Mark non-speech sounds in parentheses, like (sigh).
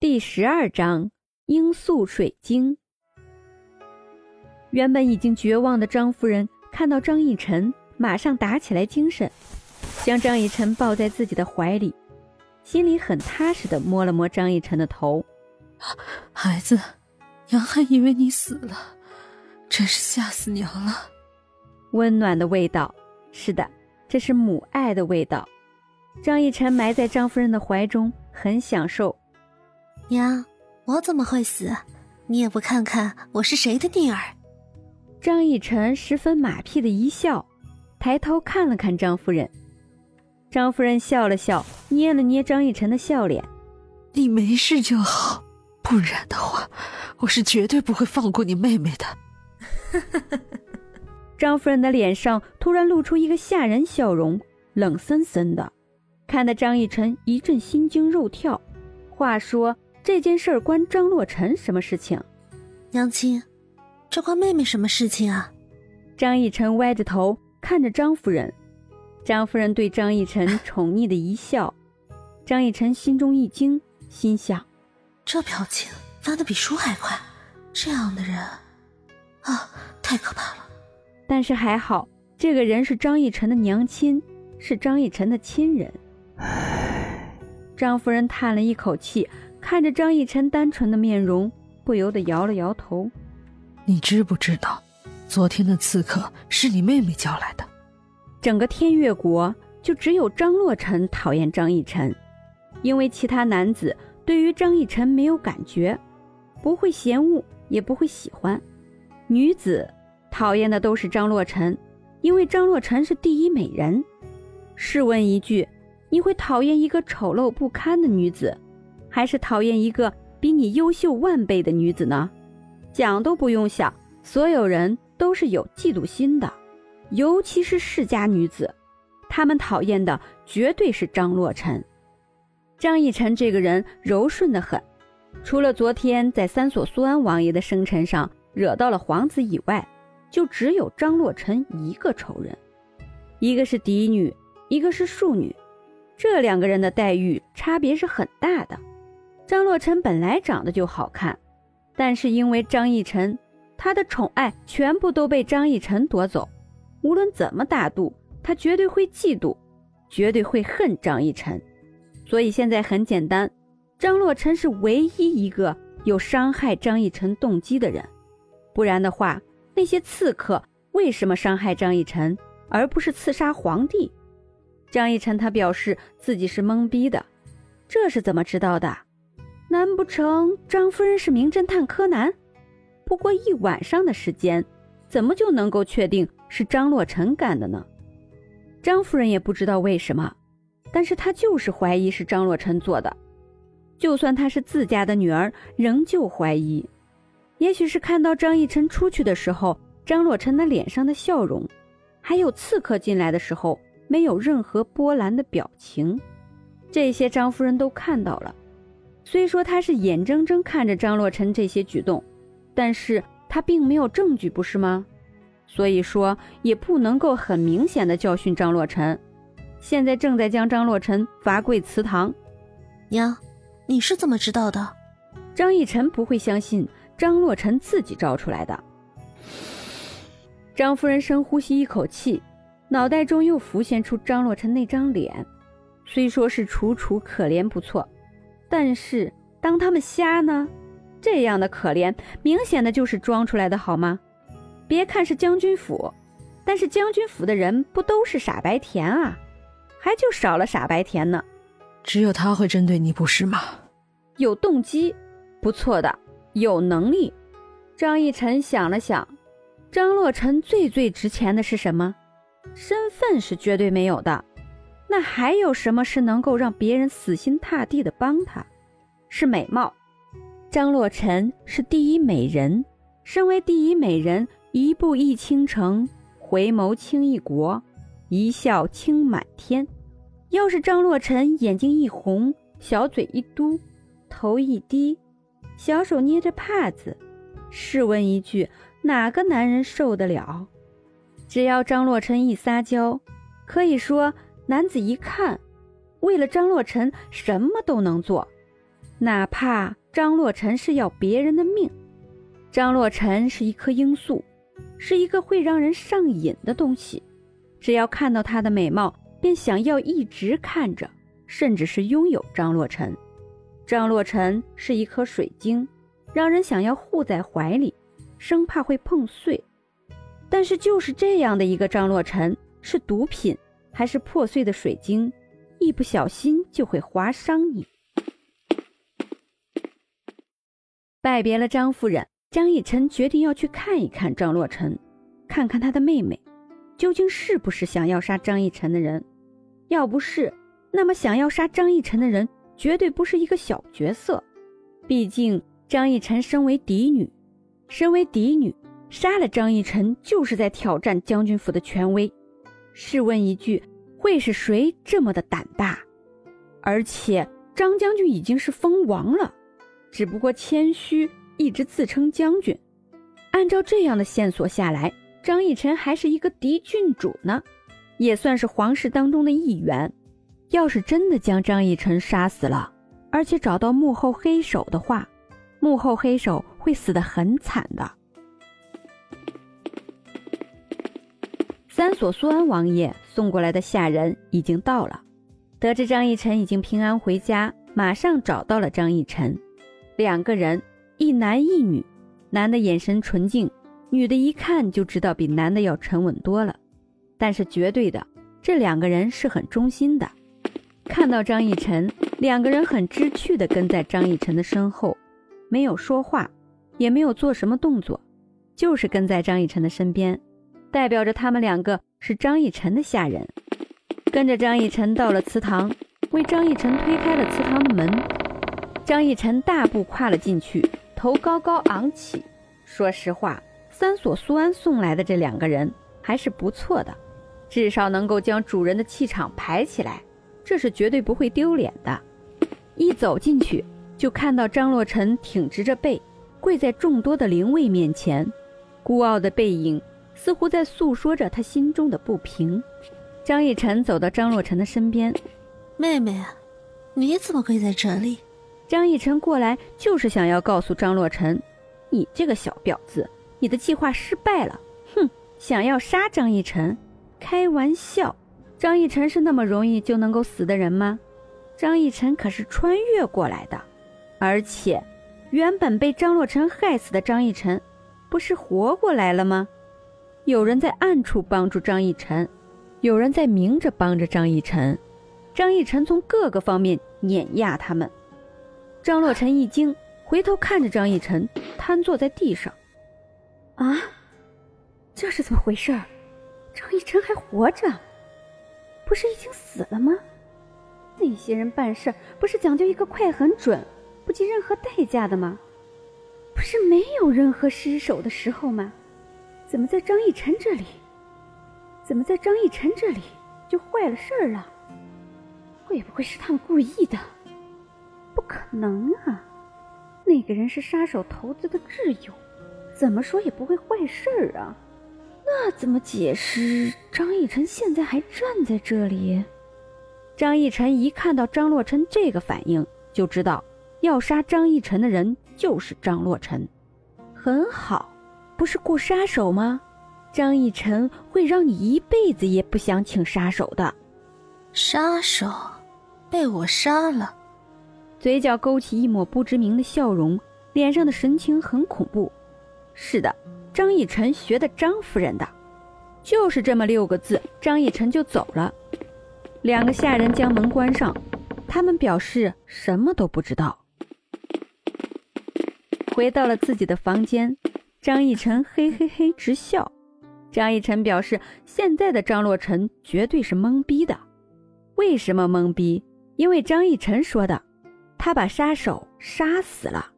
第十二章罂粟水晶。原本已经绝望的张夫人看到张逸晨，马上打起来精神，将张逸晨抱在自己的怀里，心里很踏实的摸了摸张逸晨的头。孩子，娘还以为你死了，真是吓死娘了。温暖的味道，是的，这是母爱的味道。张逸晨埋在张夫人的怀中，很享受。娘，我怎么会死？你也不看看我是谁的女儿？张逸晨十分马屁的一笑，抬头看了看张夫人。张夫人笑了笑，捏了捏张逸晨的笑脸：“你没事就好，不然的话，我是绝对不会放过你妹妹的。(laughs) ”张夫人的脸上突然露出一个吓人笑容，冷森森的，看得张逸晨一阵心惊肉跳。话说。这件事儿关张洛尘什么事情？娘亲，这关妹妹什么事情啊？张逸晨歪着头看着张夫人，张夫人对张逸晨 (laughs) 宠溺的一笑，张逸晨心中一惊，心想：这表情发的比书还快，这样的人啊，太可怕了。但是还好，这个人是张逸晨的娘亲，是张逸晨的亲人。张夫人叹了一口气。看着张逸晨单纯的面容，不由得摇了摇头。你知不知道，昨天的刺客是你妹妹叫来的？整个天越国就只有张洛尘讨厌张逸晨，因为其他男子对于张逸晨没有感觉，不会嫌恶，也不会喜欢。女子讨厌的都是张洛尘，因为张洛尘是第一美人。试问一句，你会讨厌一个丑陋不堪的女子？还是讨厌一个比你优秀万倍的女子呢？想都不用想，所有人都是有嫉妒心的，尤其是世家女子，他们讨厌的绝对是张洛尘。张逸晨这个人柔顺的很，除了昨天在三所苏安王爷的生辰上惹到了皇子以外，就只有张洛尘一个仇人，一个是嫡女，一个是庶女，这两个人的待遇差别是很大的。张洛尘本来长得就好看，但是因为张逸晨，他的宠爱全部都被张逸晨夺走。无论怎么打赌，他绝对会嫉妒，绝对会恨张逸晨。所以现在很简单，张洛尘是唯一一个有伤害张逸晨动机的人。不然的话，那些刺客为什么伤害张逸晨，而不是刺杀皇帝？张逸晨他表示自己是懵逼的，这是怎么知道的？难不成张夫人是名侦探柯南？不过一晚上的时间，怎么就能够确定是张洛尘干的呢？张夫人也不知道为什么，但是她就是怀疑是张洛尘做的。就算她是自家的女儿，仍旧怀疑。也许是看到张逸晨出去的时候，张洛尘的脸上的笑容，还有刺客进来的时候没有任何波澜的表情，这些张夫人都看到了。虽说他是眼睁睁看着张洛尘这些举动，但是他并没有证据，不是吗？所以说也不能够很明显的教训张洛尘。现在正在将张洛尘罚跪祠堂。娘，你是怎么知道的？张逸晨不会相信张洛尘自己招出来的。张夫人深呼吸一口气，脑袋中又浮现出张洛尘那张脸，虽说是楚楚可怜不错。但是当他们瞎呢？这样的可怜，明显的就是装出来的，好吗？别看是将军府，但是将军府的人不都是傻白甜啊？还就少了傻白甜呢。只有他会针对你，不是吗？有动机，不错的，有能力。张逸晨想了想，张洛尘最最值钱的是什么？身份是绝对没有的。那还有什么是能够让别人死心塌地的帮他？是美貌。张洛尘是第一美人，身为第一美人，一步一倾城，回眸倾一国，一笑倾满天。要是张洛尘眼睛一红，小嘴一嘟，头一低，小手捏着帕子，试问一句，哪个男人受得了？只要张洛尘一撒娇，可以说。男子一看，为了张洛尘什么都能做，哪怕张洛尘是要别人的命。张洛尘是一颗罂粟，是一个会让人上瘾的东西。只要看到她的美貌，便想要一直看着，甚至是拥有张洛尘。张洛尘是一颗水晶，让人想要护在怀里，生怕会碰碎。但是就是这样的一个张洛尘，是毒品还是破碎的水晶，一不小心就会划伤你。拜别了张夫人。张逸晨决定要去看一看张洛尘，看看他的妹妹究竟是不是想要杀张逸晨的人。要不是，那么想要杀张逸晨的人绝对不是一个小角色。毕竟张逸晨身为嫡女，身为嫡女，杀了张逸晨就是在挑战将军府的权威。试问一句，会是谁这么的胆大？而且张将军已经是封王了，只不过谦虚。一直自称将军，按照这样的线索下来，张逸晨还是一个嫡郡主呢，也算是皇室当中的一员。要是真的将张逸晨杀死了，而且找到幕后黑手的话，幕后黑手会死得很惨的。三所苏安王爷送过来的下人已经到了，得知张逸晨已经平安回家，马上找到了张逸晨，两个人。一男一女，男的眼神纯净，女的一看就知道比男的要沉稳多了。但是绝对的，这两个人是很忠心的。看到张逸晨，两个人很知趣的跟在张逸晨的身后，没有说话，也没有做什么动作，就是跟在张逸晨的身边，代表着他们两个是张逸晨的下人。跟着张逸晨到了祠堂，为张逸晨推开了祠堂的门，张逸晨大步跨了进去。头高高昂起，说实话，三所苏安送来的这两个人还是不错的，至少能够将主人的气场排起来，这是绝对不会丢脸的。一走进去，就看到张洛尘挺直着背，跪在众多的灵位面前，孤傲的背影似乎在诉说着他心中的不平。张逸晨走到张洛尘的身边，妹妹啊，你怎么跪在这里？张逸晨过来就是想要告诉张洛尘：“你这个小婊子，你的计划失败了。”哼，想要杀张逸晨？开玩笑，张逸晨是那么容易就能够死的人吗？张逸晨可是穿越过来的，而且原本被张洛尘害死的张逸晨，不是活过来了吗？有人在暗处帮助张逸晨，有人在明着帮着张逸晨，张逸晨从各个方面碾压他们。张洛尘一惊，回头看着张逸晨，瘫坐在地上。啊，这是怎么回事？张逸晨还活着？不是已经死了吗？那些人办事不是讲究一个快、很准，不计任何代价的吗？不是没有任何失手的时候吗？怎么在张逸晨这里？怎么在张逸晨这里就坏了事儿了？会不会是他们故意的？不可能啊！那个人是杀手头子的挚友，怎么说也不会坏事儿啊。那怎么解释张逸晨现在还站在这里？张逸晨一看到张洛尘这个反应，就知道要杀张逸晨的人就是张洛尘。很好，不是雇杀手吗？张逸晨会让你一辈子也不想请杀手的。杀手被我杀了。嘴角勾起一抹不知名的笑容，脸上的神情很恐怖。是的，张逸晨学的张夫人的，就是这么六个字，张逸晨就走了。两个下人将门关上，他们表示什么都不知道。回到了自己的房间，张逸晨嘿嘿嘿直笑。张逸晨表示，现在的张洛尘绝对是懵逼的。为什么懵逼？因为张逸晨说的。他把杀手杀死了。